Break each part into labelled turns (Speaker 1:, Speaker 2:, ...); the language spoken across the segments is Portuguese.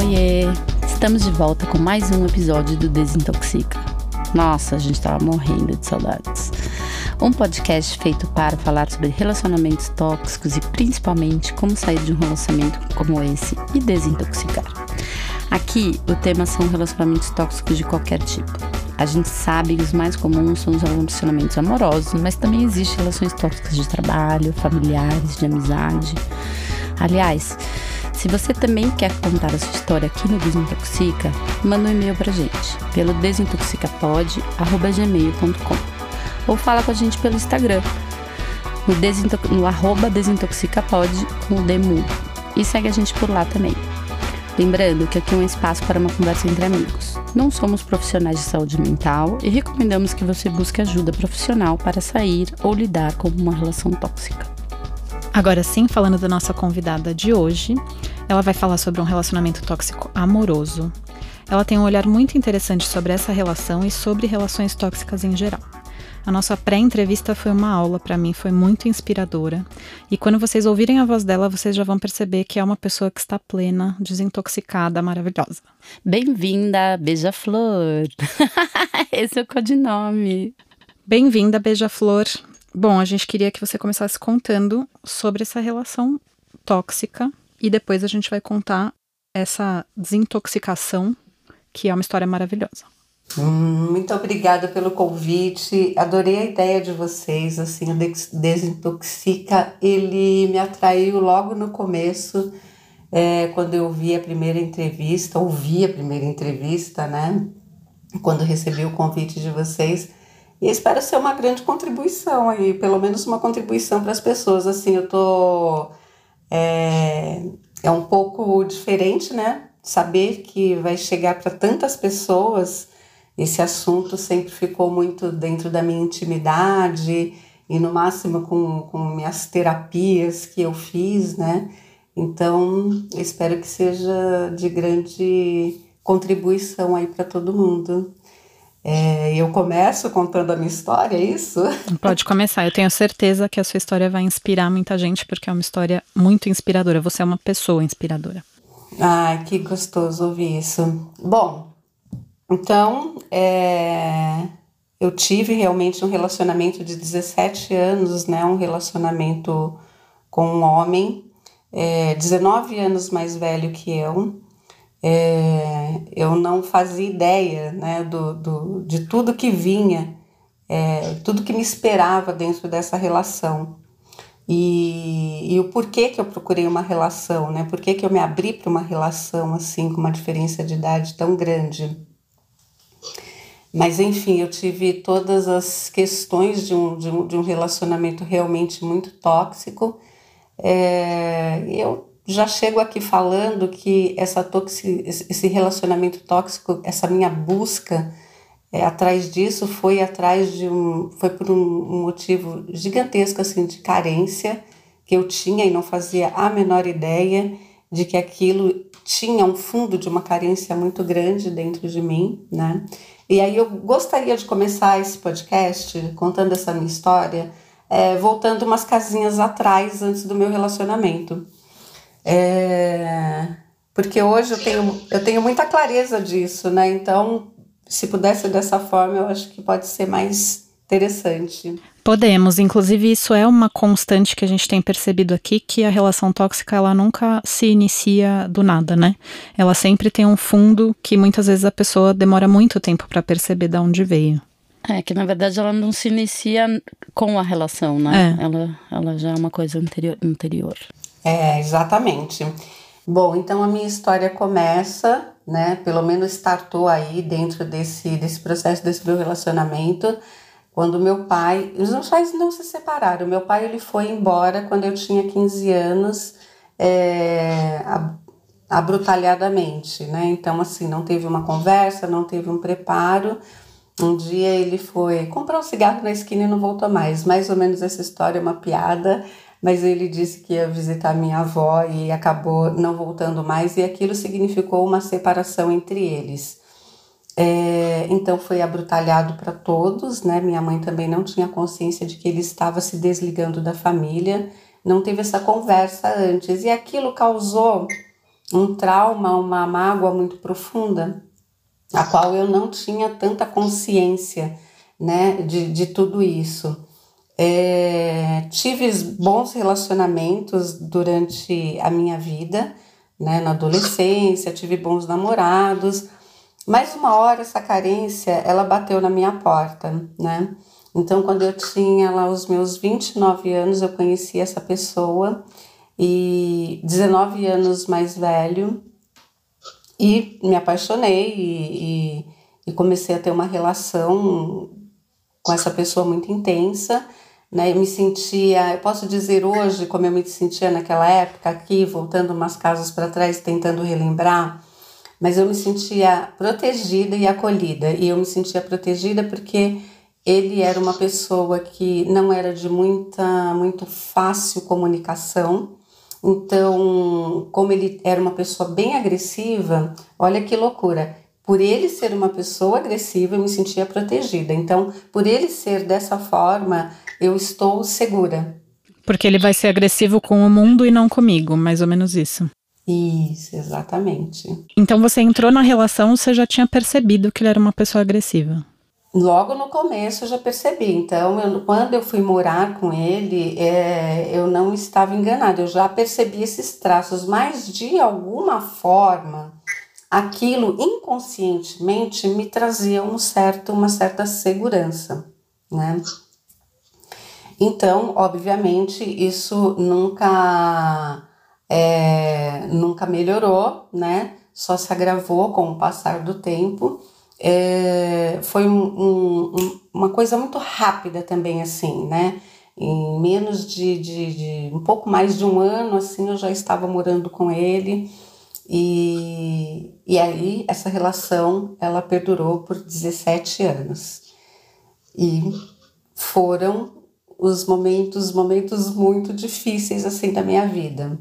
Speaker 1: Oiê! Estamos de volta com mais um episódio do Desintoxica. Nossa, a gente tava morrendo de saudades. Um podcast feito para falar sobre relacionamentos tóxicos e principalmente como sair de um relacionamento como esse e desintoxicar. Aqui o tema são relacionamentos tóxicos de qualquer tipo. A gente sabe que os mais comuns são os relacionamentos amorosos, mas também existem relações tóxicas de trabalho, familiares, de amizade. Aliás, se você também quer contar a sua história aqui no Desintoxica, manda um e-mail pra gente pelo desintoxicapod.gmail.com ou fala com a gente pelo Instagram, no, desinto no arroba desintoxicapod com o Demu. E segue a gente por lá também. Lembrando que aqui é um espaço para uma conversa entre amigos. Não somos profissionais de saúde mental e recomendamos que você busque ajuda profissional para sair ou lidar com uma relação tóxica.
Speaker 2: Agora sim, falando da nossa convidada de hoje, ela vai falar sobre um relacionamento tóxico amoroso. Ela tem um olhar muito interessante sobre essa relação e sobre relações tóxicas em geral. A nossa pré-entrevista foi uma aula para mim, foi muito inspiradora. E quando vocês ouvirem a voz dela, vocês já vão perceber que é uma pessoa que está plena, desintoxicada, maravilhosa.
Speaker 1: Bem-vinda, Beija-Flor. Esse é o codinome.
Speaker 2: Bem-vinda, Beija-Flor. Bom, a gente queria que você começasse contando sobre essa relação tóxica e depois a gente vai contar essa desintoxicação, que é uma história maravilhosa.
Speaker 3: Muito obrigada pelo convite. Adorei a ideia de vocês. Assim, o Desintoxica, ele me atraiu logo no começo, é, quando eu vi a primeira entrevista, ouvi a primeira entrevista, né? Quando recebi o convite de vocês. E espero ser uma grande contribuição aí, pelo menos uma contribuição para as pessoas. Assim, eu tô. É, é um pouco diferente, né? Saber que vai chegar para tantas pessoas esse assunto sempre ficou muito dentro da minha intimidade e no máximo com, com minhas terapias que eu fiz, né? Então, espero que seja de grande contribuição aí para todo mundo. É, eu começo contando a minha história, é isso?
Speaker 2: Pode começar. Eu tenho certeza que a sua história vai inspirar muita gente, porque é uma história muito inspiradora. Você é uma pessoa inspiradora.
Speaker 3: Ai, que gostoso ouvir isso. Bom, então, é, eu tive realmente um relacionamento de 17 anos, né? Um relacionamento com um homem, é, 19 anos mais velho que eu. É, eu não fazia ideia né, do, do, de tudo que vinha, é, tudo que me esperava dentro dessa relação. E, e, o porquê que eu procurei uma relação, né? Por que, eu me abri para uma relação assim, com uma diferença de idade tão grande. Mas enfim, eu tive todas as questões de um, de um, de um relacionamento realmente muito tóxico. É, eu já chego aqui falando que essa toxi, esse relacionamento tóxico, essa minha busca é, atrás disso foi atrás de um foi por um motivo gigantesco assim de carência que eu tinha e não fazia a menor ideia de que aquilo tinha um fundo de uma carência muito grande dentro de mim, né? E aí eu gostaria de começar esse podcast contando essa minha história, é, voltando umas casinhas atrás antes do meu relacionamento. É, porque hoje eu tenho, eu tenho muita clareza disso, né? Então, se pudesse dessa forma, eu acho que pode ser mais interessante.
Speaker 2: Podemos, inclusive isso é uma constante que a gente tem percebido aqui, que a relação tóxica ela nunca se inicia do nada, né? Ela sempre tem um fundo que muitas vezes a pessoa demora muito tempo para perceber de onde veio.
Speaker 1: É, que na verdade ela não se inicia com a relação, né? É. Ela, ela já é uma coisa anterior, anterior.
Speaker 3: É, exatamente. Bom, então a minha história começa, né? Pelo menos startou aí dentro desse, desse processo, desse meu relacionamento quando meu pai, os meus pais não se separaram. Meu pai ele foi embora quando eu tinha 15 anos, é, abrutalhadamente, né? Então assim, não teve uma conversa, não teve um preparo. Um dia ele foi comprar um cigarro na esquina e não voltou mais. Mais ou menos essa história é uma piada, mas ele disse que ia visitar minha avó e acabou não voltando mais, e aquilo significou uma separação entre eles. É, então foi abrutalhado para todos, né? Minha mãe também não tinha consciência de que ele estava se desligando da família, não teve essa conversa antes e aquilo causou um trauma, uma mágoa muito profunda, a qual eu não tinha tanta consciência né, de, de tudo isso. É, tive bons relacionamentos durante a minha vida, né, na adolescência, tive bons namorados, mas uma hora essa carência, ela bateu na minha porta, né? Então, quando eu tinha lá os meus 29 anos, eu conheci essa pessoa e 19 anos mais velho e me apaixonei e, e, e comecei a ter uma relação com essa pessoa muito intensa né? Eu me sentia, eu posso dizer hoje como eu me sentia naquela época aqui, voltando umas casas para trás, tentando relembrar, mas eu me sentia protegida e acolhida. E eu me sentia protegida porque ele era uma pessoa que não era de muita, muito fácil comunicação. Então, como ele era uma pessoa bem agressiva, olha que loucura. Por ele ser uma pessoa agressiva, eu me sentia protegida. Então, por ele ser dessa forma, eu estou segura.
Speaker 2: Porque ele vai ser agressivo com o mundo e não comigo, mais ou menos isso.
Speaker 3: Isso, exatamente.
Speaker 2: Então você entrou na relação, você já tinha percebido que ele era uma pessoa agressiva?
Speaker 3: Logo no começo eu já percebi. Então, eu, quando eu fui morar com ele, é, eu não estava enganada. Eu já percebi esses traços, mas de alguma forma, aquilo inconscientemente me trazia um certo, uma certa segurança, né? Então, obviamente, isso nunca, é, nunca melhorou, né? Só se agravou com o passar do tempo. É, foi um, um, uma coisa muito rápida também, assim, né? Em menos de, de, de, um pouco mais de um ano, assim, eu já estava morando com ele. E, e aí, essa relação, ela perdurou por 17 anos. E foram os momentos, momentos muito difíceis assim da minha vida.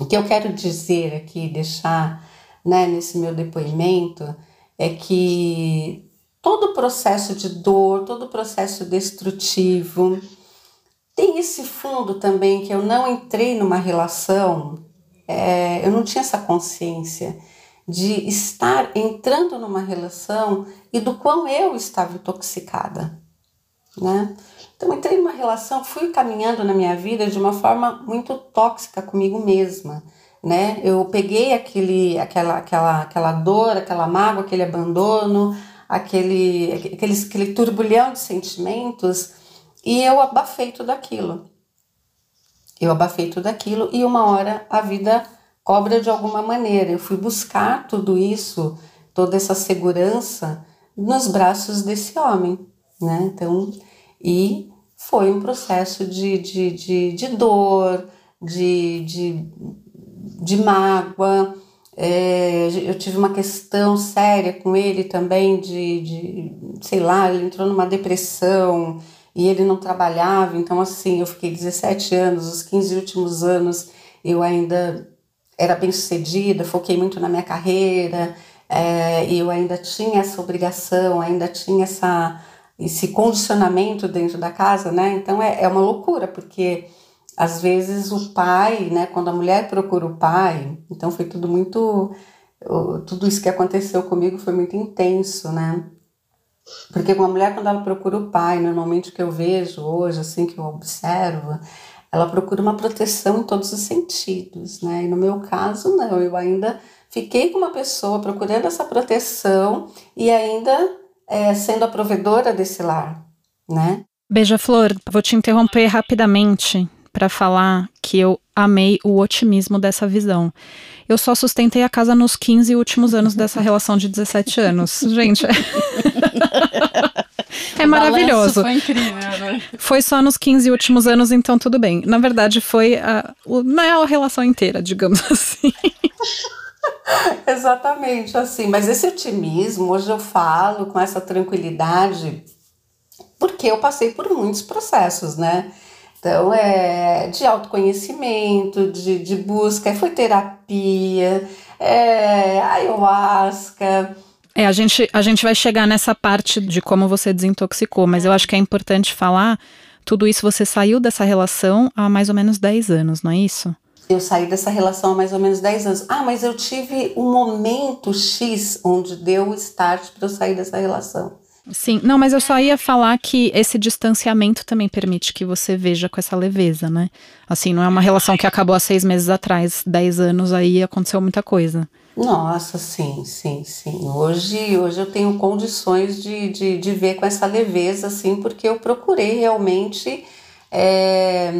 Speaker 3: O que eu quero dizer aqui, deixar né, nesse meu depoimento, é que todo processo de dor, todo processo destrutivo, tem esse fundo também que eu não entrei numa relação, é, eu não tinha essa consciência de estar entrando numa relação e do quão eu estava intoxicada, né? Então, entrei numa relação, fui caminhando na minha vida de uma forma muito tóxica comigo mesma. Né? Eu peguei aquele, aquela, aquela, aquela dor, aquela mágoa, aquele abandono, aquele, aquele, aquele turbulhão de sentimentos e eu abafei tudo aquilo. Eu abafei tudo aquilo e uma hora a vida cobra de alguma maneira. Eu fui buscar tudo isso, toda essa segurança nos braços desse homem, né? Então, e foi um processo de, de, de, de dor, de, de, de mágoa. É, eu tive uma questão séria com ele também, de, de, sei lá, ele entrou numa depressão e ele não trabalhava, então assim, eu fiquei 17 anos, os 15 últimos anos eu ainda era bem sucedida, foquei muito na minha carreira, é, eu ainda tinha essa obrigação, ainda tinha essa esse condicionamento dentro da casa, né? Então é, é uma loucura, porque às vezes o pai, né, quando a mulher procura o pai, então foi tudo muito. Tudo isso que aconteceu comigo foi muito intenso, né? Porque uma mulher, quando ela procura o pai, normalmente o que eu vejo hoje, assim, que eu observo, ela procura uma proteção em todos os sentidos, né? E no meu caso, não, eu ainda fiquei com uma pessoa procurando essa proteção e ainda é, sendo a provedora desse lar, né?
Speaker 2: Beija-flor, vou te interromper rapidamente para falar que eu amei o otimismo dessa visão. Eu só sustentei a casa nos 15 últimos anos dessa relação de 17 anos. Gente. é maravilhoso.
Speaker 1: Foi incrível, né?
Speaker 2: Foi só nos 15 últimos anos, então tudo bem. Na verdade, foi a, não é a relação inteira, digamos assim.
Speaker 3: Exatamente, assim. Mas esse otimismo, hoje eu falo com essa tranquilidade, porque eu passei por muitos processos, né? Então, é de autoconhecimento, de, de busca, foi terapia, é, ayahuasca.
Speaker 2: É, a gente, a gente vai chegar nessa parte de como você desintoxicou, mas eu acho que é importante falar, tudo isso você saiu dessa relação há mais ou menos 10 anos, não é isso?
Speaker 3: eu saí dessa relação há mais ou menos 10 anos. Ah, mas eu tive um momento X onde deu o start para eu sair dessa relação.
Speaker 2: Sim, não, mas eu só ia falar que esse distanciamento também permite que você veja com essa leveza, né? Assim, não é uma relação que acabou há seis meses atrás, dez anos aí aconteceu muita coisa.
Speaker 3: Nossa, sim, sim, sim. Hoje, hoje eu tenho condições de, de, de ver com essa leveza, assim, porque eu procurei realmente é,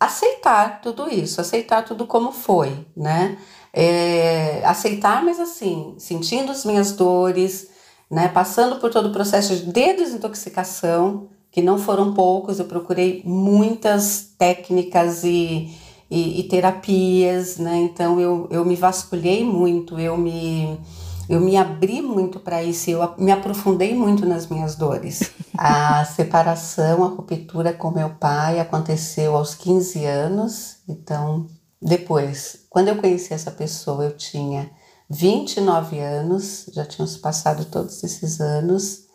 Speaker 3: aceitar tudo isso, aceitar tudo como foi, né? É, aceitar, mas assim, sentindo as minhas dores, né? Passando por todo o processo de desintoxicação, que não foram poucos, eu procurei muitas técnicas e, e, e terapias, né? Então eu, eu me vasculhei muito, eu me, eu me abri muito para isso, eu me aprofundei muito nas minhas dores. A separação, a ruptura com meu pai aconteceu aos 15 anos, então depois, quando eu conheci essa pessoa, eu tinha 29 anos, já tínhamos passado todos esses anos.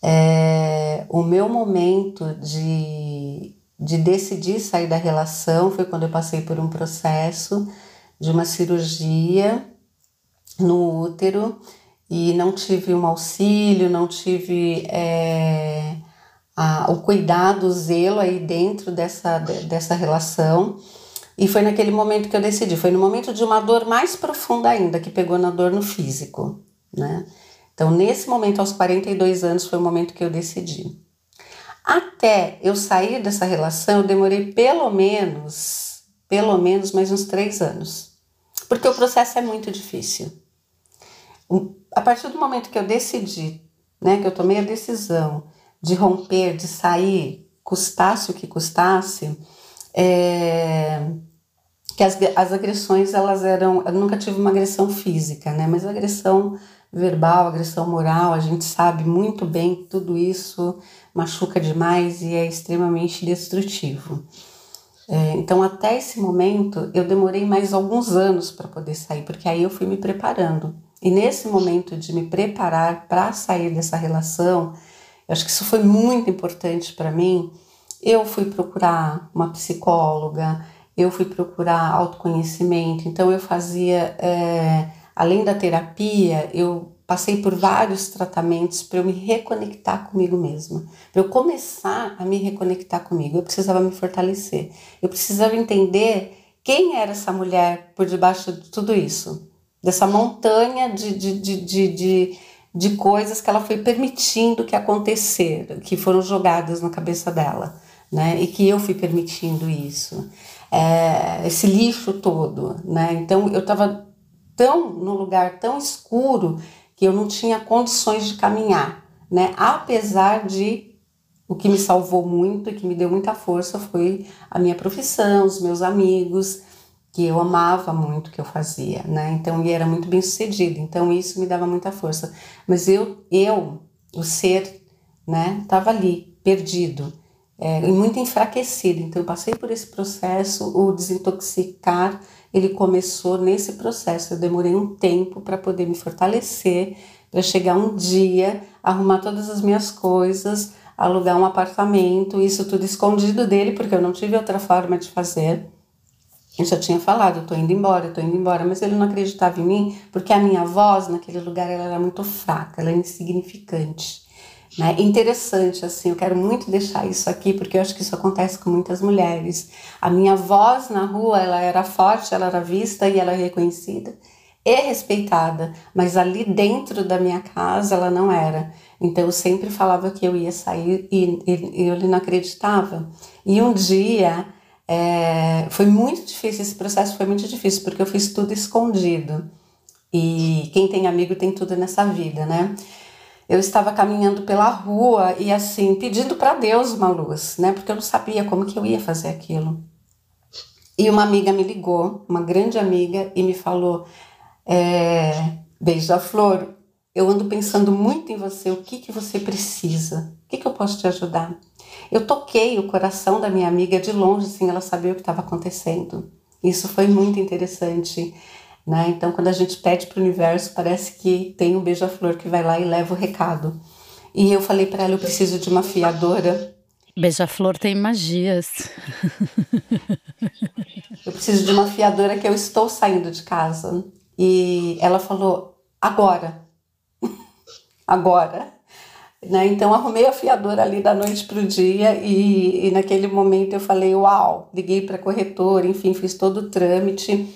Speaker 3: É, o meu momento de, de decidir sair da relação foi quando eu passei por um processo de uma cirurgia no útero e não tive um auxílio, não tive é, a, o cuidado, o zelo aí dentro dessa, dessa relação. E foi naquele momento que eu decidi, foi no momento de uma dor mais profunda ainda, que pegou na dor no físico, né? Então, nesse momento, aos 42 anos, foi o momento que eu decidi. Até eu sair dessa relação, eu demorei pelo menos, pelo menos mais uns três anos. Porque o processo é muito difícil. A partir do momento que eu decidi, né, que eu tomei a decisão de romper, de sair, custasse o que custasse, é, que as, as agressões elas eram, eu nunca tive uma agressão física, né, mas agressão verbal, agressão moral, a gente sabe muito bem que tudo isso machuca demais e é extremamente destrutivo. É, então, até esse momento, eu demorei mais alguns anos para poder sair, porque aí eu fui me preparando. E nesse momento de me preparar para sair dessa relação, eu acho que isso foi muito importante para mim, eu fui procurar uma psicóloga, eu fui procurar autoconhecimento, então eu fazia, é, além da terapia, eu passei por vários tratamentos para eu me reconectar comigo mesma, para eu começar a me reconectar comigo. Eu precisava me fortalecer, eu precisava entender quem era essa mulher por debaixo de tudo isso, dessa montanha de, de, de, de, de, coisas que ela foi permitindo que aconteceram, que foram jogadas na cabeça dela né? E que eu fui permitindo isso, é, esse lixo todo, né? Então eu estava tão no lugar tão escuro que eu não tinha condições de caminhar, né? Apesar de o que me salvou muito e que me deu muita força foi a minha profissão, os meus amigos, que eu amava muito que eu fazia, né? Então, e era muito bem sucedido. Então, isso me dava muita força. Mas eu, eu, o ser, né, tava ali, perdido é, e muito enfraquecido. Então, eu passei por esse processo, o desintoxicar, ele começou nesse processo. Eu demorei um tempo para poder me fortalecer, para chegar um dia, arrumar todas as minhas coisas, alugar um apartamento, isso tudo escondido dele, porque eu não tive outra forma de fazer. Eu já tinha falado, eu tô indo embora, eu tô indo embora, mas ele não acreditava em mim, porque a minha voz naquele lugar ela era muito fraca, ela é insignificante. Né? Interessante, assim, eu quero muito deixar isso aqui, porque eu acho que isso acontece com muitas mulheres. A minha voz na rua, ela era forte, ela era vista e ela é reconhecida e respeitada, mas ali dentro da minha casa ela não era. Então eu sempre falava que eu ia sair e, e, e ele não acreditava. E um dia é, foi muito difícil, esse processo foi muito difícil, porque eu fiz tudo escondido. E quem tem amigo tem tudo nessa vida, né? Eu estava caminhando pela rua e assim, pedindo para Deus uma luz, né? Porque eu não sabia como que eu ia fazer aquilo. E uma amiga me ligou, uma grande amiga, e me falou: é, Beija-flor, eu ando pensando muito em você, o que, que você precisa? O que, que eu posso te ajudar? Eu toquei o coração da minha amiga de longe, sem ela saber o que estava acontecendo. Isso foi muito interessante. Né? Então, quando a gente pede para o universo, parece que tem um beija-flor que vai lá e leva o recado. E eu falei para ela: eu preciso de uma fiadora.
Speaker 1: Beija-flor tem magias.
Speaker 3: eu preciso de uma fiadora que eu estou saindo de casa. E ela falou: agora. agora. Né? Então arrumei a fiadora ali da noite para o dia e, e, naquele momento eu falei, uau, liguei para a corretora, enfim, fiz todo o trâmite.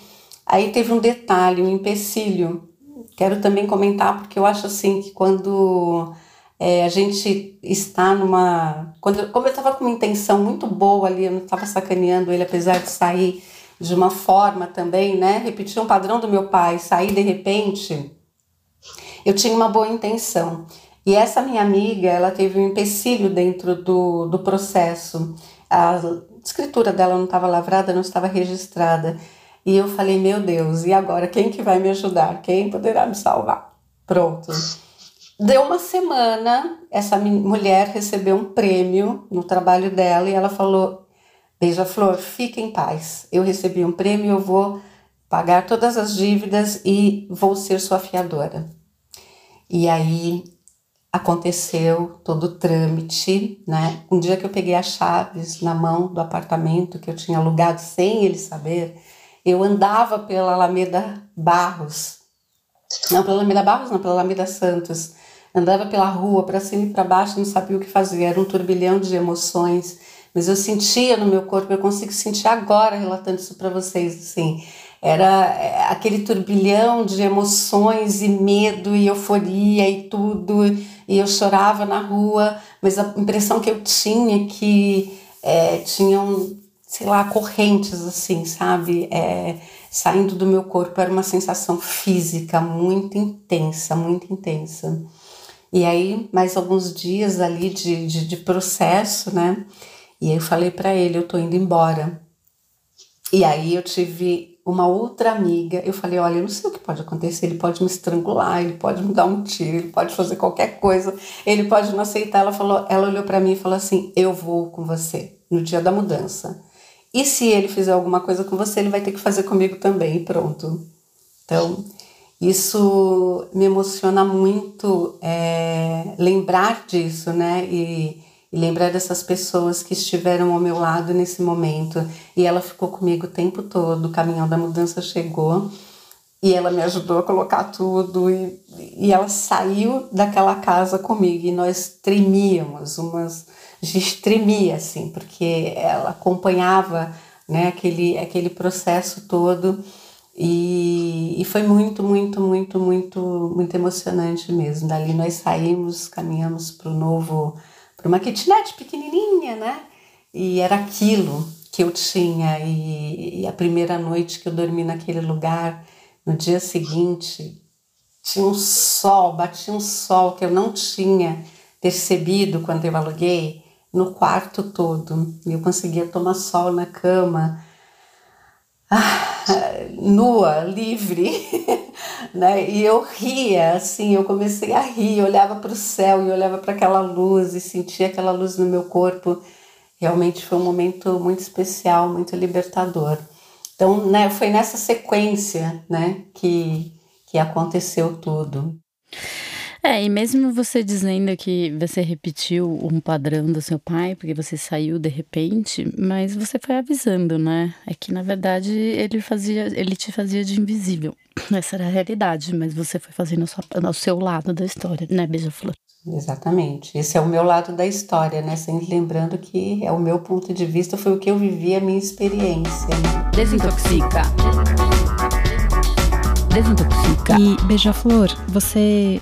Speaker 3: Aí teve um detalhe, um empecilho. Quero também comentar porque eu acho assim que quando é, a gente está numa. Quando, como eu estava com uma intenção muito boa ali, eu não estava sacaneando ele, apesar de sair de uma forma também, né? Repetir um padrão do meu pai, sair de repente, eu tinha uma boa intenção. E essa minha amiga, ela teve um empecilho dentro do, do processo. A escritura dela não estava lavrada, não estava registrada. E eu falei, meu Deus, e agora quem que vai me ajudar? Quem poderá me salvar? Pronto. Deu uma semana, essa mulher recebeu um prêmio no trabalho dela e ela falou: Beija-flor, fique em paz. Eu recebi um prêmio, eu vou pagar todas as dívidas e vou ser sua fiadora. E aí aconteceu todo o trâmite, né? Um dia que eu peguei as chaves na mão do apartamento que eu tinha alugado sem ele saber, eu andava pela Alameda Barros, não pela Alameda Barros, não, pela Alameda Santos, andava pela rua para cima e para baixo, não sabia o que fazer, era um turbilhão de emoções, mas eu sentia no meu corpo, eu consigo sentir agora relatando isso para vocês, assim, era é, aquele turbilhão de emoções e medo e euforia e tudo, e eu chorava na rua, mas a impressão que eu tinha é que é, tinham, sei lá, correntes assim, sabe, é, saindo do meu corpo, era uma sensação física muito intensa, muito intensa. E aí, mais alguns dias ali de, de, de processo, né? E aí eu falei para ele, eu tô indo embora. E aí eu tive uma outra amiga, eu falei, olha, eu não sei o que pode acontecer, ele pode me estrangular, ele pode me dar um tiro, ele pode fazer qualquer coisa, ele pode não aceitar. Ela falou, ela olhou para mim e falou assim: "Eu vou com você no dia da mudança. E se ele fizer alguma coisa com você, ele vai ter que fazer comigo também, pronto." Então, isso me emociona muito é, lembrar disso, né? E e lembrar dessas pessoas que estiveram ao meu lado nesse momento. E ela ficou comigo o tempo todo, o caminhão da mudança chegou e ela me ajudou a colocar tudo e, e ela saiu daquela casa comigo e nós tremíamos, umas, a gente tremia assim, porque ela acompanhava né, aquele, aquele processo todo e, e foi muito, muito, muito, muito, muito emocionante mesmo. Dali nós saímos, caminhamos para o novo para uma kitnet pequenininha, né? E era aquilo que eu tinha. E, e, a primeira noite que eu dormi naquele lugar, no dia seguinte, tinha um sol, batia um sol que eu não tinha percebido quando eu aluguei no quarto todo. Eu conseguia tomar sol na cama. Ah, nua, livre, né? E eu ria, assim, eu comecei a rir, olhava para o céu e olhava para aquela luz e sentia aquela luz no meu corpo. Realmente foi um momento muito especial, muito libertador. Então, né, foi nessa sequência, né, que, que aconteceu tudo.
Speaker 1: É, e mesmo você dizendo que você repetiu um padrão do seu pai, porque você saiu de repente, mas você foi avisando, né? É que na verdade ele fazia, ele te fazia de invisível. Essa era a realidade, mas você foi fazendo o seu lado da história, né, Beija-Flor?
Speaker 3: Exatamente. Esse é o meu lado da história, né? Sempre lembrando que é o meu ponto de vista, foi o que eu vivi, a minha experiência. Né?
Speaker 1: Desintoxica.
Speaker 2: Desintoxica. E Beija-Flor, você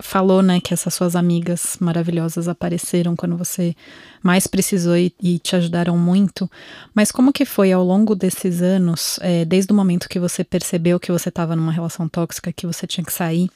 Speaker 2: falou, né, que essas suas amigas maravilhosas apareceram quando você mais precisou e, e te ajudaram muito. Mas como que foi ao longo desses anos, é, desde o momento que você percebeu que você estava numa relação tóxica, que você tinha que sair?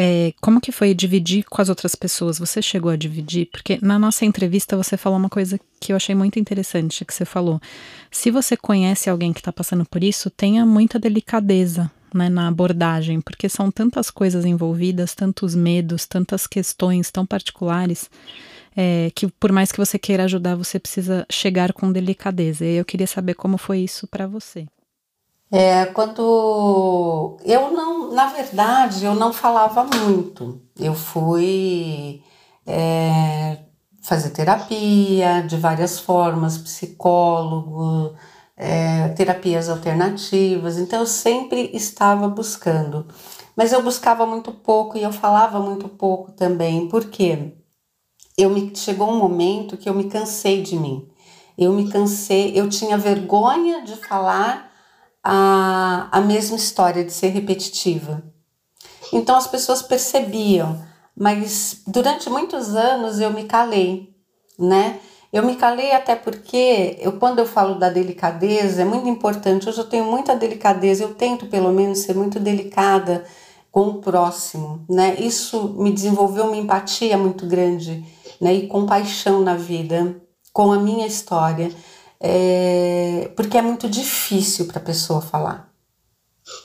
Speaker 2: É, como que foi dividir com as outras pessoas? Você chegou a dividir? Porque na nossa entrevista você falou uma coisa que eu achei muito interessante, que você falou. Se você conhece alguém que está passando por isso, tenha muita delicadeza né, na abordagem, porque são tantas coisas envolvidas, tantos medos, tantas questões tão particulares, é, que por mais que você queira ajudar, você precisa chegar com delicadeza. E eu queria saber como foi isso para você.
Speaker 3: É, quando eu não, na verdade, eu não falava muito. Eu fui é, fazer terapia de várias formas, psicólogo, é, terapias alternativas. Então eu sempre estava buscando, mas eu buscava muito pouco e eu falava muito pouco também, porque eu me chegou um momento que eu me cansei de mim. Eu me cansei, eu tinha vergonha de falar a, a mesma história, de ser repetitiva. Então as pessoas percebiam, mas durante muitos anos eu me calei, né? Eu me calei até porque eu, quando eu falo da delicadeza, é muito importante. Hoje eu tenho muita delicadeza, eu tento pelo menos ser muito delicada com o próximo, né? Isso me desenvolveu uma empatia muito grande, né? E compaixão na vida, com a minha história, é... porque é muito difícil para a pessoa falar.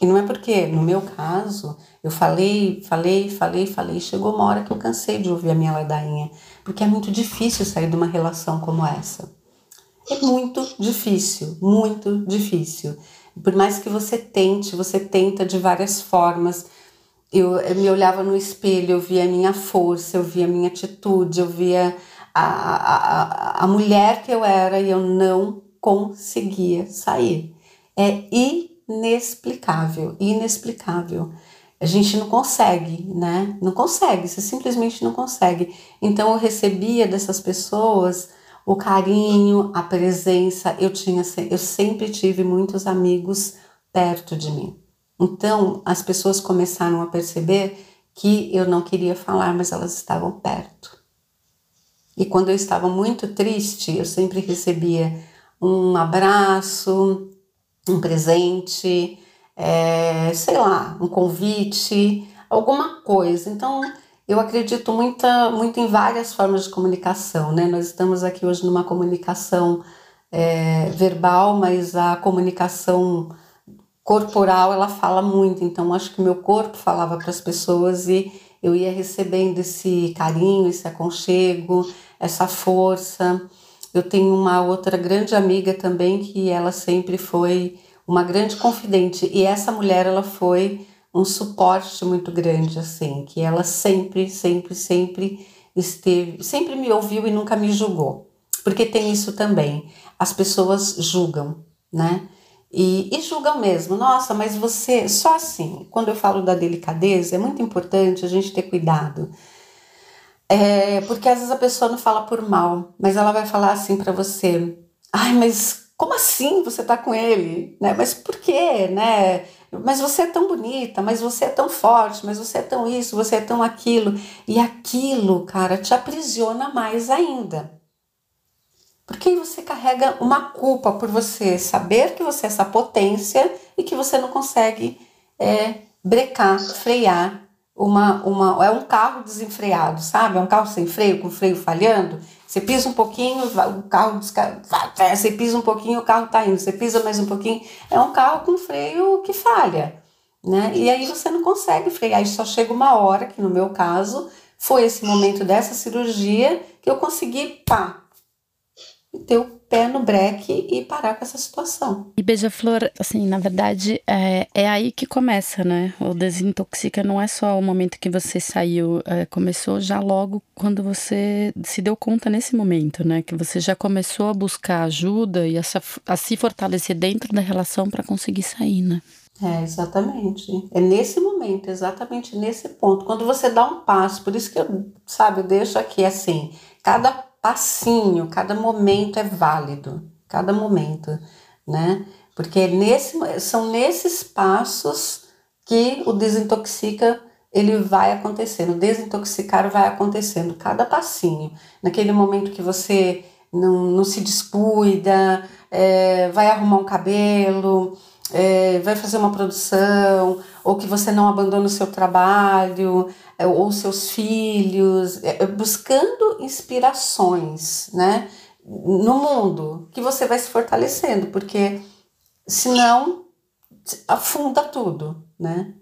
Speaker 3: E não é porque, no meu caso, eu falei, falei, falei, falei, chegou uma hora que eu cansei de ouvir a minha ladainha, porque é muito difícil sair de uma relação como essa. É muito difícil, muito difícil. Por mais que você tente, você tenta de várias formas. Eu, eu me olhava no espelho, eu via a minha força, eu via a minha atitude, eu via a, a, a, mulher que eu era e eu não conseguia sair. É inexplicável, inexplicável. A gente não consegue, né? Não consegue, você simplesmente não consegue. Então eu recebia dessas pessoas o carinho, a presença. Eu tinha, eu sempre tive muitos amigos perto de mim. Então as pessoas começaram a perceber que eu não queria falar, mas elas estavam perto. E quando eu estava muito triste, eu sempre recebia um abraço, um presente, é, sei lá, um convite, alguma coisa. Então, eu acredito muita, muito em várias formas de comunicação, né? Nós estamos aqui hoje numa comunicação é, verbal, mas a comunicação corporal ela fala muito. Então, acho que meu corpo falava para as pessoas e eu ia recebendo esse carinho, esse aconchego, essa força. Eu tenho uma outra grande amiga também que ela sempre foi uma grande confidente e essa mulher ela foi um suporte muito grande assim, que ela sempre, sempre, sempre esteve, sempre me ouviu e nunca me julgou. Porque tem isso também. As pessoas julgam, né? E, e, julgam mesmo. Nossa, mas você. Só assim, quando eu falo da delicadeza, é muito importante a gente ter cuidado. É, porque às vezes a pessoa não fala por mal, mas ela vai falar assim para você: ai, mas como assim você tá com ele? Né? Mas por quê? Né? Mas você é tão bonita, mas você é tão forte, mas você é tão isso, você é tão aquilo. E aquilo, cara, te aprisiona mais ainda. Porque aí você carrega uma culpa por você saber que você é essa potência e que você não consegue é, brecar, frear uma, uma. É um carro desenfreado, sabe? É um carro sem freio, com freio falhando. Você pisa um pouquinho, o carro você pisa um pouquinho, o carro está indo. Você pisa mais um pouquinho, é um carro com freio que falha, né? E aí você não consegue frear. E só chega uma hora que no meu caso foi esse momento dessa cirurgia que eu consegui pá, ter o pé no breque e parar com essa situação.
Speaker 1: E beija-flor, assim, na verdade, é, é aí que começa, né? O desintoxica não é só o momento que você saiu, é, começou já logo quando você se deu conta nesse momento, né? Que você já começou a buscar ajuda e a, a se fortalecer dentro da relação para conseguir sair, né?
Speaker 3: É, exatamente. É nesse momento, exatamente nesse ponto. Quando você dá um passo, por isso que eu, sabe, eu deixo aqui assim, cada passinho, cada momento é válido, cada momento, né? Porque é nesse, são nesses passos que o desintoxica ele vai acontecendo, desintoxicar vai acontecendo, cada passinho. Naquele momento que você não, não se descuida, é, vai arrumar um cabelo, é, vai fazer uma produção, ou que você não abandona o seu trabalho, ou seus filhos, é, é, buscando inspirações, né? No mundo, que você vai se fortalecendo, porque senão afunda tudo, né?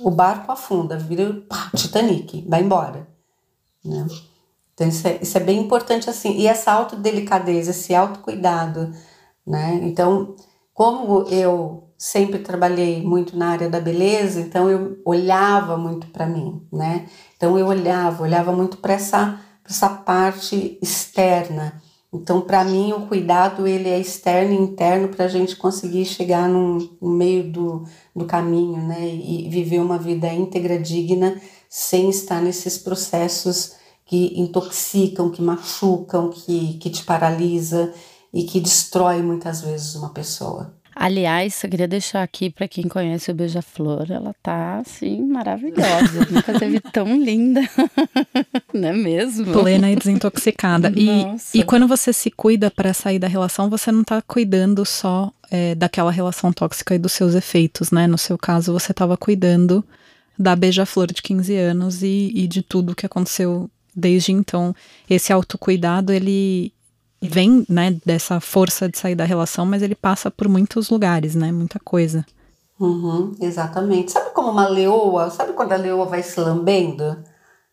Speaker 3: O barco afunda, vira pá, Titanic, vai embora, né? Então isso é, isso é bem importante assim, e essa autodelicadeza, esse autocuidado, né? Então, como eu sempre trabalhei muito na área da beleza, então eu olhava muito para mim, né? Então eu olhava, olhava muito para essa essa parte externa. Então, para mim, o cuidado ele é externo e interno para a gente conseguir chegar no, no meio do, do caminho, né? E viver uma vida íntegra, digna, sem estar nesses processos que intoxicam, que machucam, que, que te paralisa e que destrói muitas vezes uma pessoa.
Speaker 1: Aliás, eu queria deixar aqui para quem conhece o Beija-Flor, ela tá assim maravilhosa, nunca teve tão linda, não é mesmo?
Speaker 2: Plena e desintoxicada. e, e quando você se cuida para sair da relação, você não tá cuidando só é, daquela relação tóxica e dos seus efeitos, né? No seu caso, você estava cuidando da Beija-Flor de 15 anos e, e de tudo que aconteceu desde então. Esse autocuidado, ele vem, né, dessa força de sair da relação, mas ele passa por muitos lugares, né, muita coisa.
Speaker 3: Uhum, exatamente. Sabe como uma leoa, sabe quando a leoa vai se lambendo?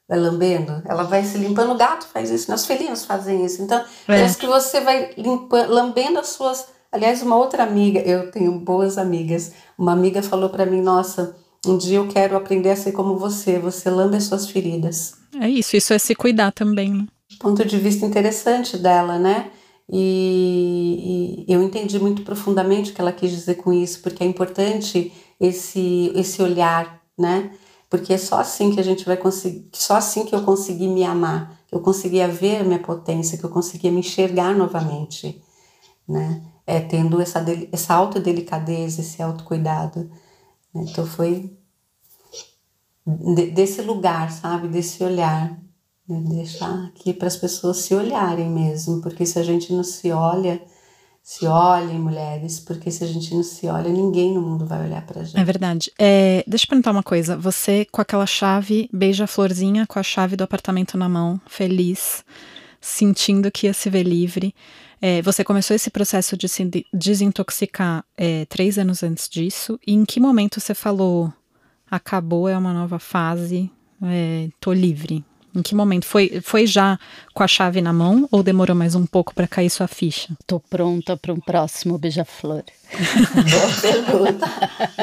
Speaker 3: Vai lambendo? Ela vai se limpando, o gato faz isso, nossos felinos fazem isso. Então, é. parece que você vai limpando, lambendo as suas... Aliás, uma outra amiga, eu tenho boas amigas, uma amiga falou para mim, nossa, um dia eu quero aprender a ser como você, você lambe as suas feridas.
Speaker 2: É isso, isso é se cuidar também, né?
Speaker 3: Ponto de vista interessante dela, né? E, e, eu entendi muito profundamente o que ela quis dizer com isso, porque é importante esse, esse olhar, né? Porque é só assim que a gente vai conseguir, só assim que eu consegui me amar, que eu conseguia ver a minha potência, que eu conseguia me enxergar novamente, né? É tendo essa, essa autodelicadeza, esse autocuidado. Né? Então foi desse lugar, sabe? Desse olhar deixar aqui para as pessoas se olharem mesmo, porque se a gente não se olha, se olhem mulheres, porque se a gente não se olha, ninguém no mundo vai olhar para gente.
Speaker 2: É verdade. É, deixa eu perguntar uma coisa. Você com aquela chave, beija a florzinha com a chave do apartamento na mão, feliz, sentindo que ia se ver livre. É, você começou esse processo de se desintoxicar é, três anos antes disso. E em que momento você falou, acabou, é uma nova fase, é, tô livre? Em que momento? Foi, foi já com a chave na mão ou demorou mais um pouco para cair sua ficha?
Speaker 1: Tô pronta para um próximo beija-flor.
Speaker 3: Boa pergunta.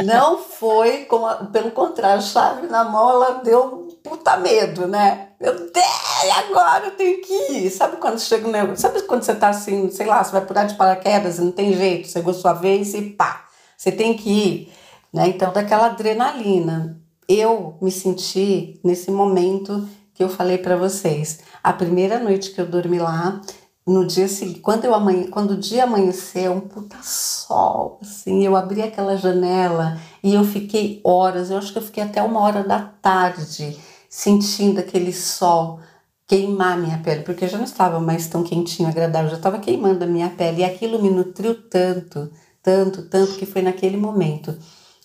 Speaker 3: Não foi, como a, pelo contrário, chave na mão, ela deu um puta medo, né? Meu Deus, agora eu tenho que ir. Sabe quando chega um Sabe quando você tá assim, sei lá, você vai pular de paraquedas, não tem jeito, chegou sua vez e pá, você tem que ir. Né? Então, daquela adrenalina. Eu me senti nesse momento que eu falei para vocês. A primeira noite que eu dormi lá, no dia seguinte, quando, eu amanhe, quando o dia amanheceu, um puta sol, assim, eu abri aquela janela e eu fiquei horas, eu acho que eu fiquei até uma hora da tarde sentindo aquele sol queimar minha pele, porque eu já não estava mais tão quentinho, agradável, já estava queimando a minha pele e aquilo me nutriu tanto, tanto, tanto que foi naquele momento.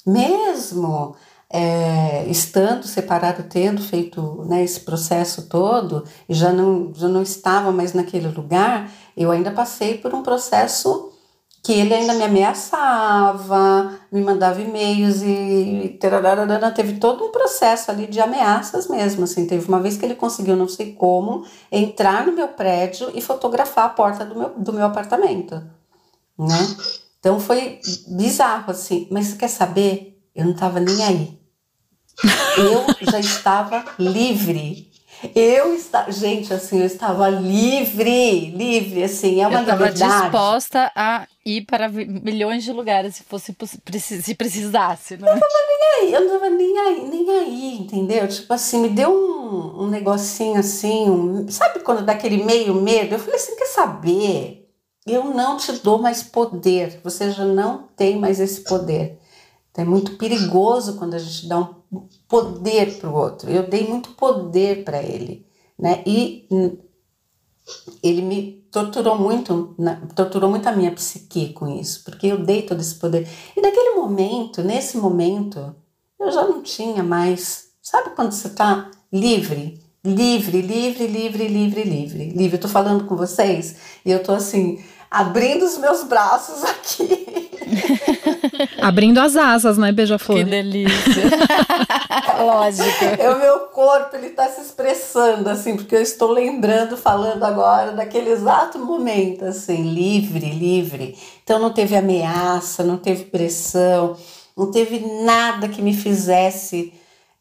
Speaker 3: Mesmo é, estando separado, tendo feito né, esse processo todo, e já não, já não estava mais naquele lugar, eu ainda passei por um processo que ele ainda me ameaçava, me mandava e-mails e teve todo um processo ali de ameaças mesmo, assim, teve uma vez que ele conseguiu, não sei como, entrar no meu prédio e fotografar a porta do meu, do meu apartamento, né? Então foi bizarro, assim, mas você quer saber? Eu não estava nem aí. Eu já estava livre. Eu estava, gente, assim, eu estava livre, livre, assim, é uma eu liberdade.
Speaker 1: Eu estava disposta a ir para milhões de lugares se fosse se precisasse, né?
Speaker 3: Eu não estava nem aí, eu não estava nem aí, nem aí, entendeu? Tipo assim, me deu um, um negocinho assim, um, sabe quando dá aquele meio medo? Eu falei assim, quer saber? Eu não te dou mais poder, você já não tem mais esse poder. Então, é muito perigoso quando a gente dá um poder para o outro. Eu dei muito poder para ele, né? E ele me torturou muito, torturou muito a minha psique com isso, porque eu dei todo esse poder. E naquele momento, nesse momento, eu já não tinha mais. Sabe quando você está livre? Livre, livre, livre, livre, livre, livre. Eu tô falando com vocês e eu tô assim, abrindo os meus braços aqui.
Speaker 2: Abrindo as asas, né, beija-flor?
Speaker 1: Que delícia. Lógico.
Speaker 3: É o meu corpo, ele tá se expressando, assim, porque eu estou lembrando, falando agora daquele exato momento, assim, livre, livre. Então não teve ameaça, não teve pressão, não teve nada que me fizesse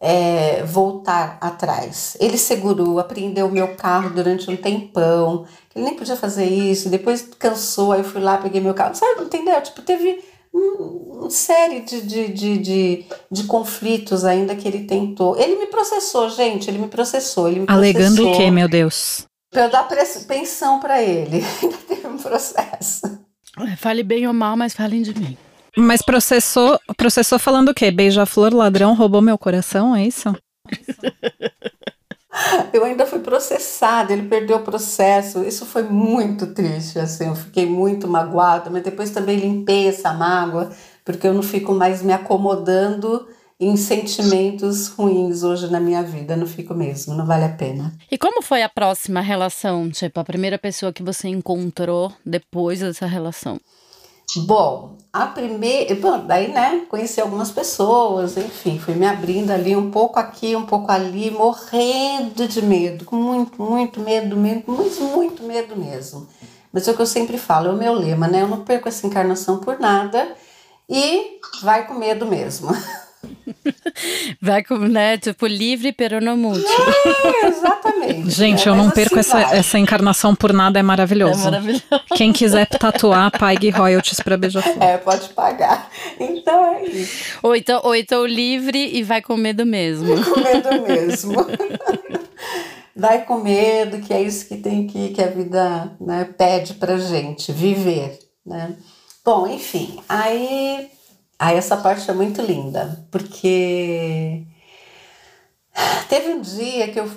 Speaker 3: é, voltar atrás. Ele segurou, apreendeu o meu carro durante um tempão, ele nem podia fazer isso, depois cansou, aí eu fui lá, peguei meu carro, sabe, entendeu? Tipo, teve uma série de, de, de, de, de conflitos ainda que ele tentou. Ele me processou, gente, ele me processou. Ele me
Speaker 2: Alegando o quê, meu Deus?
Speaker 3: Pra eu dar pensão para ele. Ainda teve um processo.
Speaker 1: Fale bem ou mal, mas falem de mim.
Speaker 2: Mas processou, processou falando o quê? Beija-flor, ladrão, roubou meu coração, é isso?
Speaker 3: Eu ainda fui processada, ele perdeu o processo. Isso foi muito triste, assim, eu fiquei muito magoada, mas depois também limpei essa mágoa, porque eu não fico mais me acomodando em sentimentos ruins hoje na minha vida, não fico mesmo, não vale a pena.
Speaker 1: E como foi a próxima relação, tipo, a primeira pessoa que você encontrou depois dessa relação?
Speaker 3: Bom, a primeira. Bom, daí, né, conheci algumas pessoas, enfim, fui me abrindo ali um pouco aqui, um pouco ali, morrendo de medo, com muito, muito medo, medo, muito, muito medo mesmo. Mas é o que eu sempre falo, é o meu lema, né? Eu não perco essa encarnação por nada e vai com medo mesmo.
Speaker 1: Vai com, né, tipo, livre peronomútil.
Speaker 3: É, exatamente.
Speaker 2: Gente, é, eu não perco assim essa, essa encarnação por nada, é maravilhoso. É maravilhoso. Quem quiser tatuar, pague royalties pra beija-flor.
Speaker 3: É, pode pagar. Então é isso.
Speaker 1: Ou então, ou então livre e vai com medo mesmo.
Speaker 3: Com medo mesmo. vai com medo, que é isso que tem que, que a vida né, pede pra gente, viver, né? Bom, enfim, aí Aí essa parte é muito linda, porque teve um dia que eu,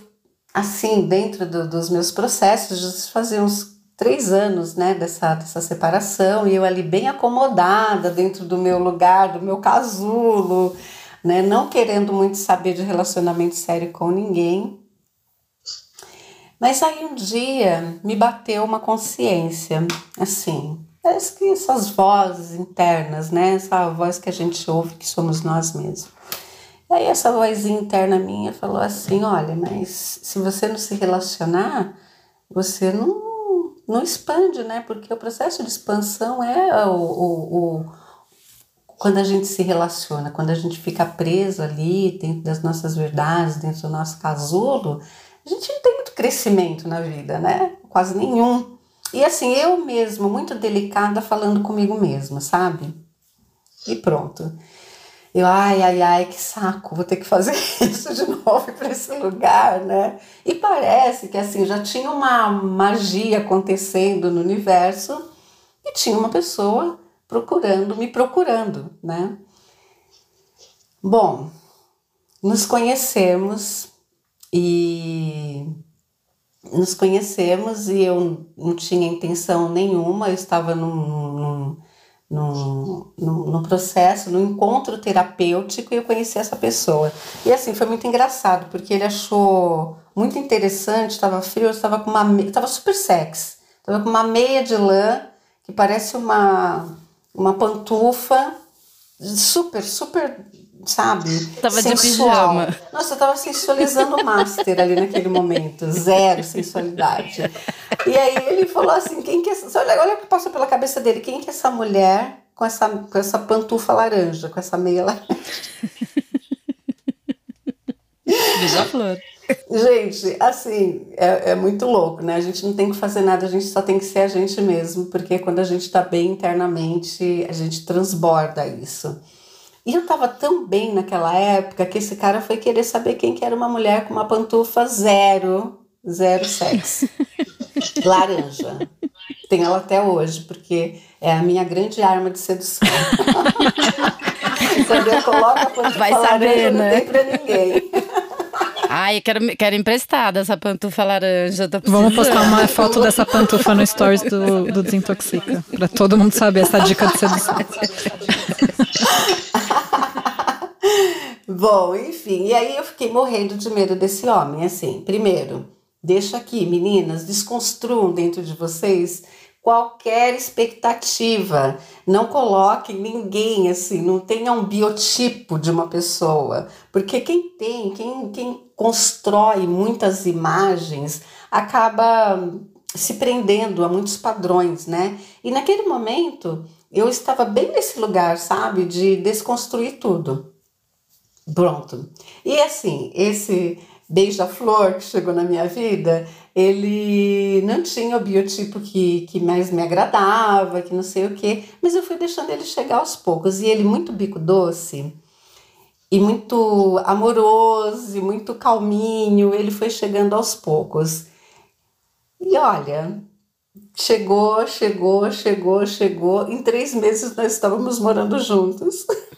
Speaker 3: assim, dentro do, dos meus processos, fazia uns três anos, né, dessa, dessa separação, e eu ali bem acomodada dentro do meu lugar, do meu casulo, né, não querendo muito saber de relacionamento sério com ninguém. Mas aí um dia me bateu uma consciência, assim, Parece que essas vozes internas, né? Essa voz que a gente ouve, que somos nós mesmos. E aí essa vozinha interna minha falou assim, olha, mas se você não se relacionar, você não, não expande, né? Porque o processo de expansão é o, o, o quando a gente se relaciona, quando a gente fica preso ali dentro das nossas verdades, dentro do nosso casulo, a gente não tem muito crescimento na vida, né? Quase nenhum. E assim, eu mesmo, muito delicada, falando comigo mesma, sabe? E pronto. Eu, ai, ai, ai, que saco, vou ter que fazer isso de novo para esse lugar, né? E parece que assim, já tinha uma magia acontecendo no universo e tinha uma pessoa procurando, me procurando, né? Bom, nos conhecemos e nos conhecemos e eu não tinha intenção nenhuma, eu estava num, num, num, num, processo, num encontro terapêutico e eu conheci essa pessoa. E assim, foi muito engraçado, porque ele achou muito interessante, estava frio, eu estava com uma estava super sexy, estava com uma meia de lã que parece uma, uma pantufa super, super sabe?
Speaker 1: Tava sensual. de pijama.
Speaker 3: Nossa, eu tava sensualizando o master ali naquele momento, zero sensualidade. E aí ele falou assim: quem que é essa? Olha, olha o que passou pela cabeça dele: quem que é essa mulher com essa, com essa pantufa laranja, com essa meia laranja?
Speaker 1: Beija-flor.
Speaker 3: Gente, assim, é, é muito louco, né? A gente não tem que fazer nada, a gente só tem que ser a gente mesmo, porque quando a gente tá bem internamente, a gente transborda isso. E eu tava tão bem naquela época que esse cara foi querer saber quem que era uma mulher com uma pantufa zero, zero sexo. Laranja. Tem ela até hoje, porque é a minha grande arma de sedução. Quando eu coloco a pantufa Vai saber, laranja, né? não tem pra ninguém.
Speaker 1: Ai, quero, quero emprestada essa pantufa laranja.
Speaker 2: Vamos postar uma foto dessa pantufa no stories do, do Desintoxica. Pra todo mundo saber essa dica de sedução.
Speaker 3: Bom, enfim, e aí eu fiquei morrendo de medo desse homem, assim. Primeiro, deixa aqui, meninas, desconstruam dentro de vocês qualquer expectativa. Não coloquem ninguém assim, não tenha um biotipo de uma pessoa, porque quem tem, quem, quem constrói muitas imagens acaba se prendendo a muitos padrões, né? E naquele momento eu estava bem nesse lugar, sabe, de desconstruir tudo. Pronto. E assim, esse beija-flor que chegou na minha vida, ele não tinha o biotipo que, que mais me agradava, que não sei o quê, mas eu fui deixando ele chegar aos poucos. E ele muito bico doce e muito amoroso e muito calminho, ele foi chegando aos poucos. E olha, chegou, chegou, chegou, chegou. Em três meses nós estávamos morando juntos.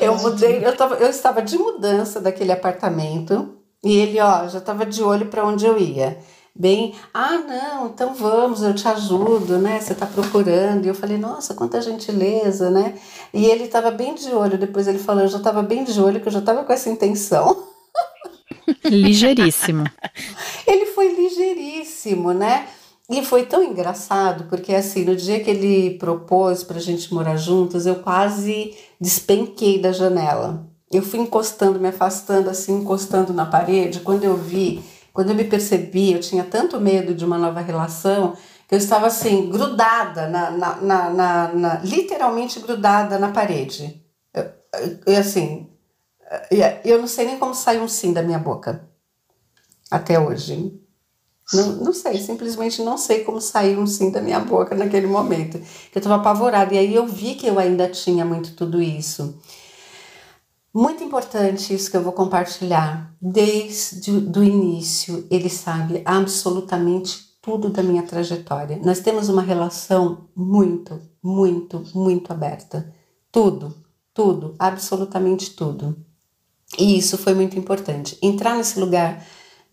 Speaker 3: eu mudei, eu, tava, eu estava de mudança daquele apartamento e ele, ó, já estava de olho para onde eu ia. Bem, ah, não, então vamos, eu te ajudo, né? Você está procurando. E eu falei, nossa, quanta gentileza, né? E ele estava bem de olho. Depois ele falou, eu já estava bem de olho, que eu já estava com essa intenção.
Speaker 2: Ligeiríssimo.
Speaker 3: ele foi ligeiríssimo, né? E foi tão engraçado, porque assim, no dia que ele propôs pra gente morar juntos, eu quase despenquei da janela. Eu fui encostando, me afastando, assim, encostando na parede. Quando eu vi, quando eu me percebi, eu tinha tanto medo de uma nova relação, que eu estava assim, grudada, na, na, na, na, literalmente grudada na parede. E assim, eu não sei nem como saiu um sim da minha boca. Até hoje. Não, não sei, simplesmente não sei como saiu um sim da minha boca naquele momento. Eu estava apavorada. E aí eu vi que eu ainda tinha muito tudo isso. Muito importante isso que eu vou compartilhar. Desde o início, ele sabe absolutamente tudo da minha trajetória. Nós temos uma relação muito, muito, muito aberta. Tudo, tudo, absolutamente tudo. E isso foi muito importante. Entrar nesse lugar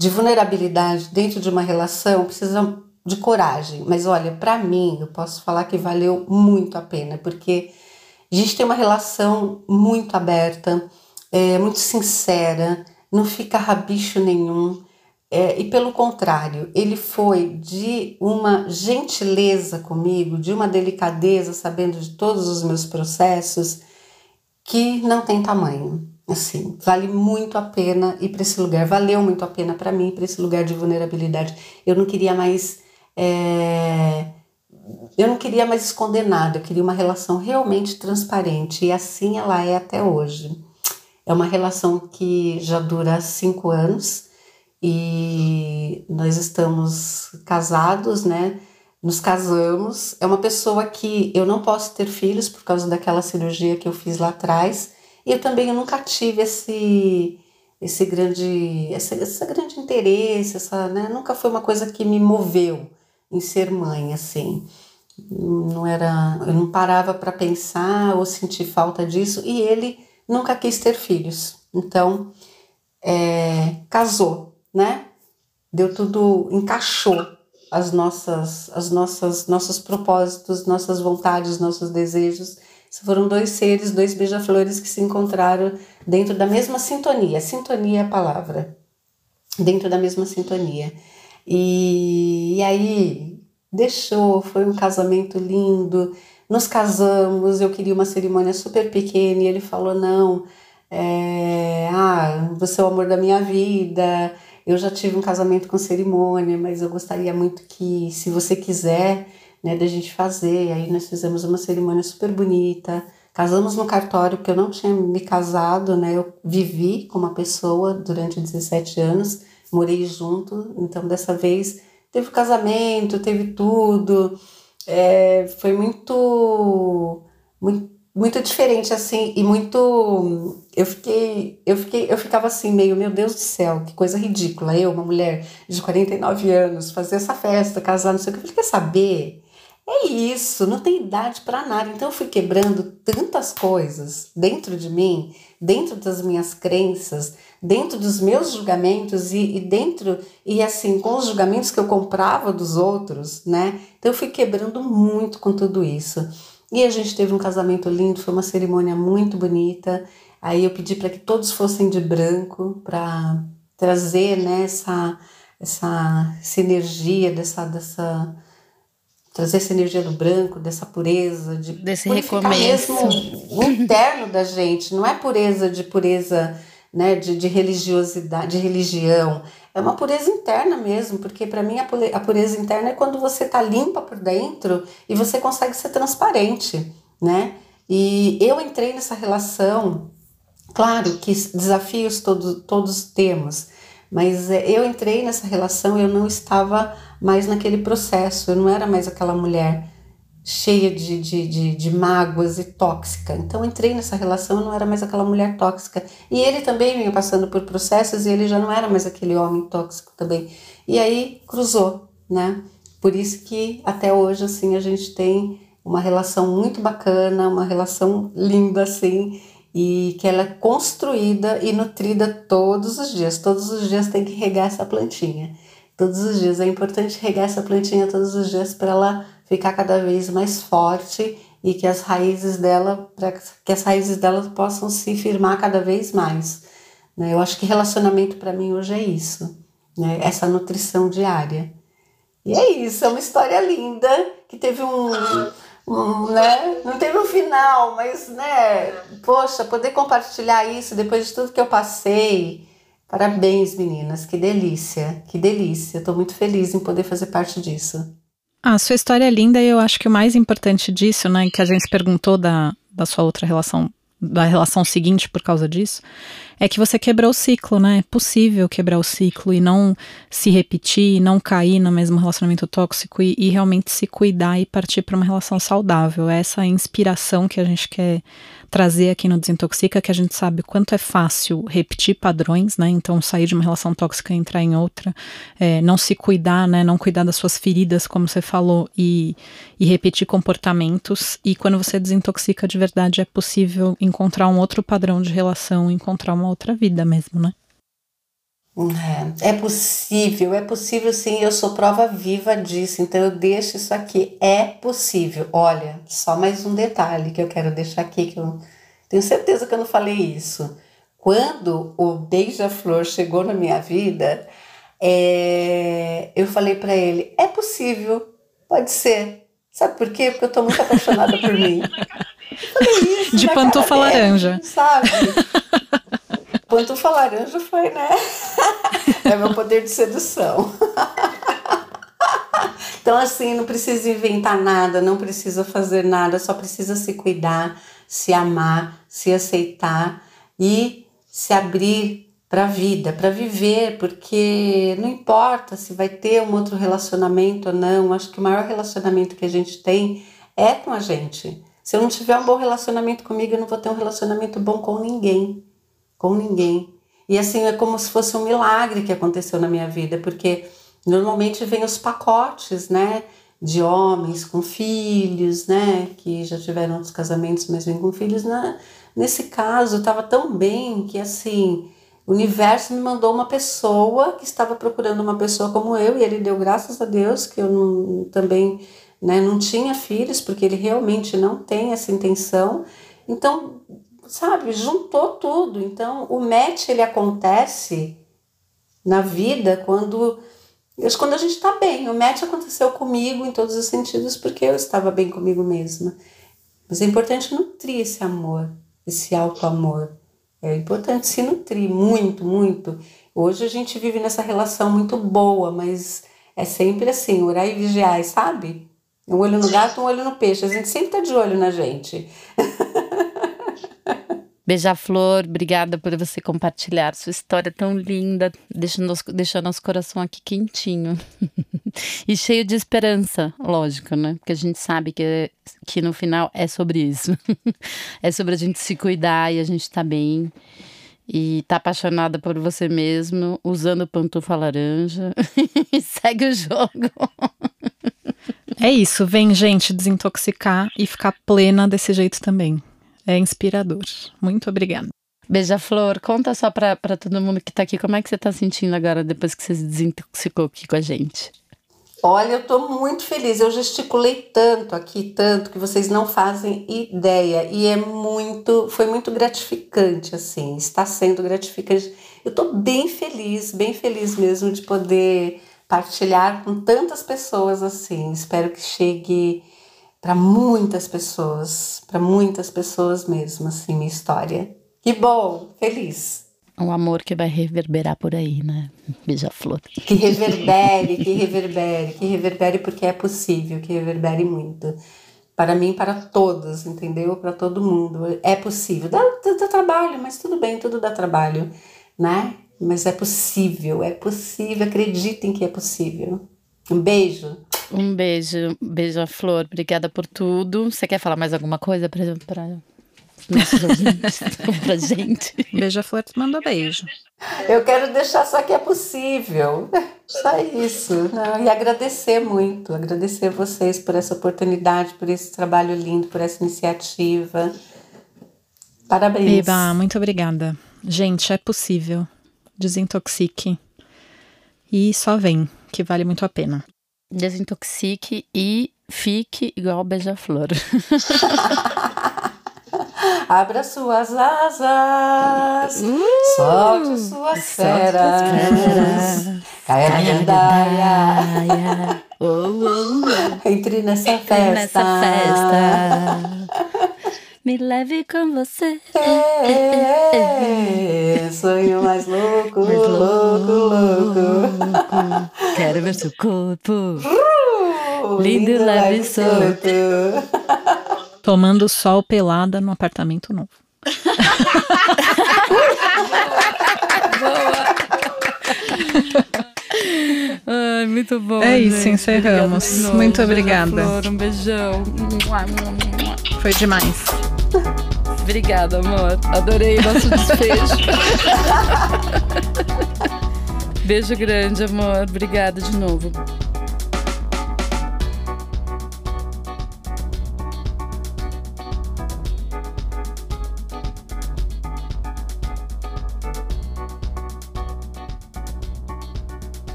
Speaker 3: de vulnerabilidade dentro de uma relação precisa de coragem. Mas olha, para mim, eu posso falar que valeu muito a pena, porque a gente tem uma relação muito aberta, é, muito sincera, não fica rabicho nenhum. É, e pelo contrário, ele foi de uma gentileza comigo, de uma delicadeza, sabendo de todos os meus processos, que não tem tamanho. Assim, vale muito a pena ir para esse lugar. Valeu muito a pena para mim, para esse lugar de vulnerabilidade. Eu não queria mais. É... Eu não queria mais esconder nada, eu queria uma relação realmente transparente. E assim ela é até hoje. É uma relação que já dura cinco anos e nós estamos casados, né? Nos casamos. É uma pessoa que eu não posso ter filhos por causa daquela cirurgia que eu fiz lá atrás e eu também eu nunca tive esse esse grande esse, esse grande interesse, essa, né? Nunca foi uma coisa que me moveu em ser mãe, assim. Não era, eu não parava para pensar ou sentir falta disso e ele nunca quis ter filhos. Então, é, casou, né? Deu tudo, encaixou as nossas, as nossas, nossos propósitos, nossas vontades, nossos desejos foram dois seres, dois beija-flores que se encontraram dentro da mesma sintonia. Sintonia é a palavra. Dentro da mesma sintonia. E, e aí deixou, foi um casamento lindo. Nos casamos, eu queria uma cerimônia super pequena e ele falou: não, é, ah, você é o amor da minha vida. Eu já tive um casamento com cerimônia, mas eu gostaria muito que, se você quiser, né, da gente fazer. Aí nós fizemos uma cerimônia super bonita. Casamos no cartório, porque eu não tinha me casado, né? Eu vivi com uma pessoa durante 17 anos, morei junto, então dessa vez teve casamento, teve tudo. É, foi muito, muito, muito diferente assim e muito eu fiquei eu fiquei eu ficava assim meio meu Deus do céu que coisa ridícula eu uma mulher de 49 anos fazer essa festa casar não sei o que eu falei, quer saber é isso, não tem idade para nada. Então eu fui quebrando tantas coisas dentro de mim, dentro das minhas crenças, dentro dos meus julgamentos e, e, dentro e assim com os julgamentos que eu comprava dos outros, né? Então eu fui quebrando muito com tudo isso. E a gente teve um casamento lindo, foi uma cerimônia muito bonita. Aí eu pedi para que todos fossem de branco para trazer né, essa, essa, essa energia dessa dessa trazer essa energia do branco, dessa pureza, de
Speaker 1: desse recomeço.
Speaker 3: mesmo interno da gente, não é pureza de pureza, né, de, de religiosidade, de religião, é uma pureza interna mesmo, porque para mim a pureza interna é quando você tá limpa por dentro e você consegue ser transparente, né? E eu entrei nessa relação Claro que desafios todos, todos temos, mas é, eu entrei nessa relação e eu não estava mais naquele processo, eu não era mais aquela mulher cheia de, de, de, de mágoas e tóxica. Então entrei nessa relação, eu não era mais aquela mulher tóxica. E ele também vinha passando por processos e ele já não era mais aquele homem tóxico também. E aí cruzou, né? Por isso que até hoje assim a gente tem uma relação muito bacana, uma relação linda assim, e que ela é construída e nutrida todos os dias. Todos os dias tem que regar essa plantinha. Todos os dias é importante regar essa plantinha todos os dias para ela ficar cada vez mais forte e que as raízes dela, para que as raízes dela possam se firmar cada vez mais. Né? Eu acho que relacionamento para mim hoje é isso, né? essa nutrição diária. E é isso, é uma história linda que teve um né? Não teve um final, mas, né? Poxa, poder compartilhar isso depois de tudo que eu passei. Parabéns, meninas. Que delícia, que delícia. Estou muito feliz em poder fazer parte disso.
Speaker 2: A sua história é linda e eu acho que o mais importante disso, né, que a gente perguntou da, da sua outra relação, da relação seguinte por causa disso, é que você quebrou o ciclo, né? É possível quebrar o ciclo e não se repetir, não cair no mesmo relacionamento tóxico e, e realmente se cuidar e partir para uma relação saudável. Essa é inspiração que a gente quer trazer aqui no Desintoxica, que a gente sabe quanto é fácil repetir padrões, né? Então, sair de uma relação tóxica e entrar em outra, é, não se cuidar, né? Não cuidar das suas feridas, como você falou, e, e repetir comportamentos. E quando você desintoxica de verdade, é possível encontrar um outro padrão de relação, encontrar uma outra vida mesmo, né?
Speaker 3: É, é possível, é possível sim, eu sou prova viva disso, então eu deixo isso aqui. É possível. Olha, só mais um detalhe que eu quero deixar aqui, que eu tenho certeza que eu não falei isso. Quando o Beija-Flor chegou na minha vida, é, eu falei para ele: é possível, pode ser. Sabe por quê? Porque eu tô muito apaixonada por mim.
Speaker 2: Isso, De pantufa laranja.
Speaker 3: Sabe? Pantufa laranja foi, né? é meu poder de sedução. então, assim, não precisa inventar nada, não precisa fazer nada, só precisa se cuidar, se amar, se aceitar e se abrir para a vida, para viver, porque não importa se vai ter um outro relacionamento ou não, acho que o maior relacionamento que a gente tem é com a gente. Se eu não tiver um bom relacionamento comigo, eu não vou ter um relacionamento bom com ninguém com ninguém. E assim é como se fosse um milagre que aconteceu na minha vida, porque normalmente vem os pacotes, né? De homens com filhos, né? Que já tiveram outros casamentos, mas vêm com filhos. Nesse caso, estava tão bem que assim. O universo me mandou uma pessoa que estava procurando uma pessoa como eu, e ele deu graças a Deus que eu não, também né, não tinha filhos, porque ele realmente não tem essa intenção. Então, sabe, juntou tudo. Então, o match ele acontece na vida quando quando a gente está bem. O match aconteceu comigo em todos os sentidos porque eu estava bem comigo mesma. Mas é importante nutrir esse amor, esse alto amor. É importante se nutrir muito, muito. Hoje a gente vive nessa relação muito boa, mas é sempre assim, orar e vigiar, sabe? Um olho no gato, um olho no peixe. A gente sempre tá de olho na gente.
Speaker 1: Beija-Flor, obrigada por você compartilhar sua história tão linda, deixando, deixando nosso coração aqui quentinho. e cheio de esperança, lógico, né? Porque a gente sabe que, que no final é sobre isso. é sobre a gente se cuidar e a gente tá bem. E tá apaixonada por você mesmo, usando pantufa laranja. e segue o jogo.
Speaker 2: é isso, vem gente desintoxicar e ficar plena desse jeito também é inspirador. Muito obrigada.
Speaker 1: Beija-flor, conta só para todo mundo que está aqui, como é que você está sentindo agora depois que você se desintoxicou aqui com a gente?
Speaker 3: Olha, eu estou muito feliz. Eu gesticulei tanto aqui, tanto que vocês não fazem ideia. E é muito, foi muito gratificante, assim. Está sendo gratificante. Eu estou bem feliz, bem feliz mesmo de poder partilhar com tantas pessoas assim. Espero que chegue para muitas pessoas, para muitas pessoas mesmo, assim, minha história. Que bom, feliz.
Speaker 1: Um amor que vai reverberar por aí, né? Beija-flor.
Speaker 3: Que reverbere, que reverbere, que reverbere porque é possível, que reverbere muito. para mim, para todos, entendeu? Para todo mundo. É possível. Dá, dá, dá, trabalho, mas tudo bem, tudo dá trabalho, né? Mas é possível, é possível. Acreditem que é possível. Um beijo.
Speaker 1: Um beijo, beijo a Flor. Obrigada por tudo. Você quer falar mais alguma coisa para nossos ouvintes, pra gente?
Speaker 2: Beijo a Flor, manda beijo.
Speaker 3: Eu quero deixar só que é possível. Só isso. E agradecer muito, agradecer vocês por essa oportunidade, por esse trabalho lindo, por essa iniciativa. Parabéns.
Speaker 2: Eba, muito obrigada. Gente, é possível. Desintoxique. E só vem, que vale muito a pena.
Speaker 1: Desintoxique e fique igual beija-flor.
Speaker 3: Abra suas asas, uh, solte suas feras, caia na gandaia, entre nessa Entre festa. Nessa festa.
Speaker 1: Me leve com você.
Speaker 3: É, sonho mais louco, mais louco, louco, louco.
Speaker 1: Quero ver seu corpo. Uh, lindo, lindo, leve e solto.
Speaker 2: Tomando sol pelada no apartamento novo.
Speaker 1: Boa. Ai, muito bom.
Speaker 2: É isso, gente. encerramos. Muito obrigada.
Speaker 1: Flor, um beijão.
Speaker 2: Foi demais.
Speaker 1: Obrigada, amor. Adorei o nosso desfecho. Beijo grande, amor. Obrigada de novo.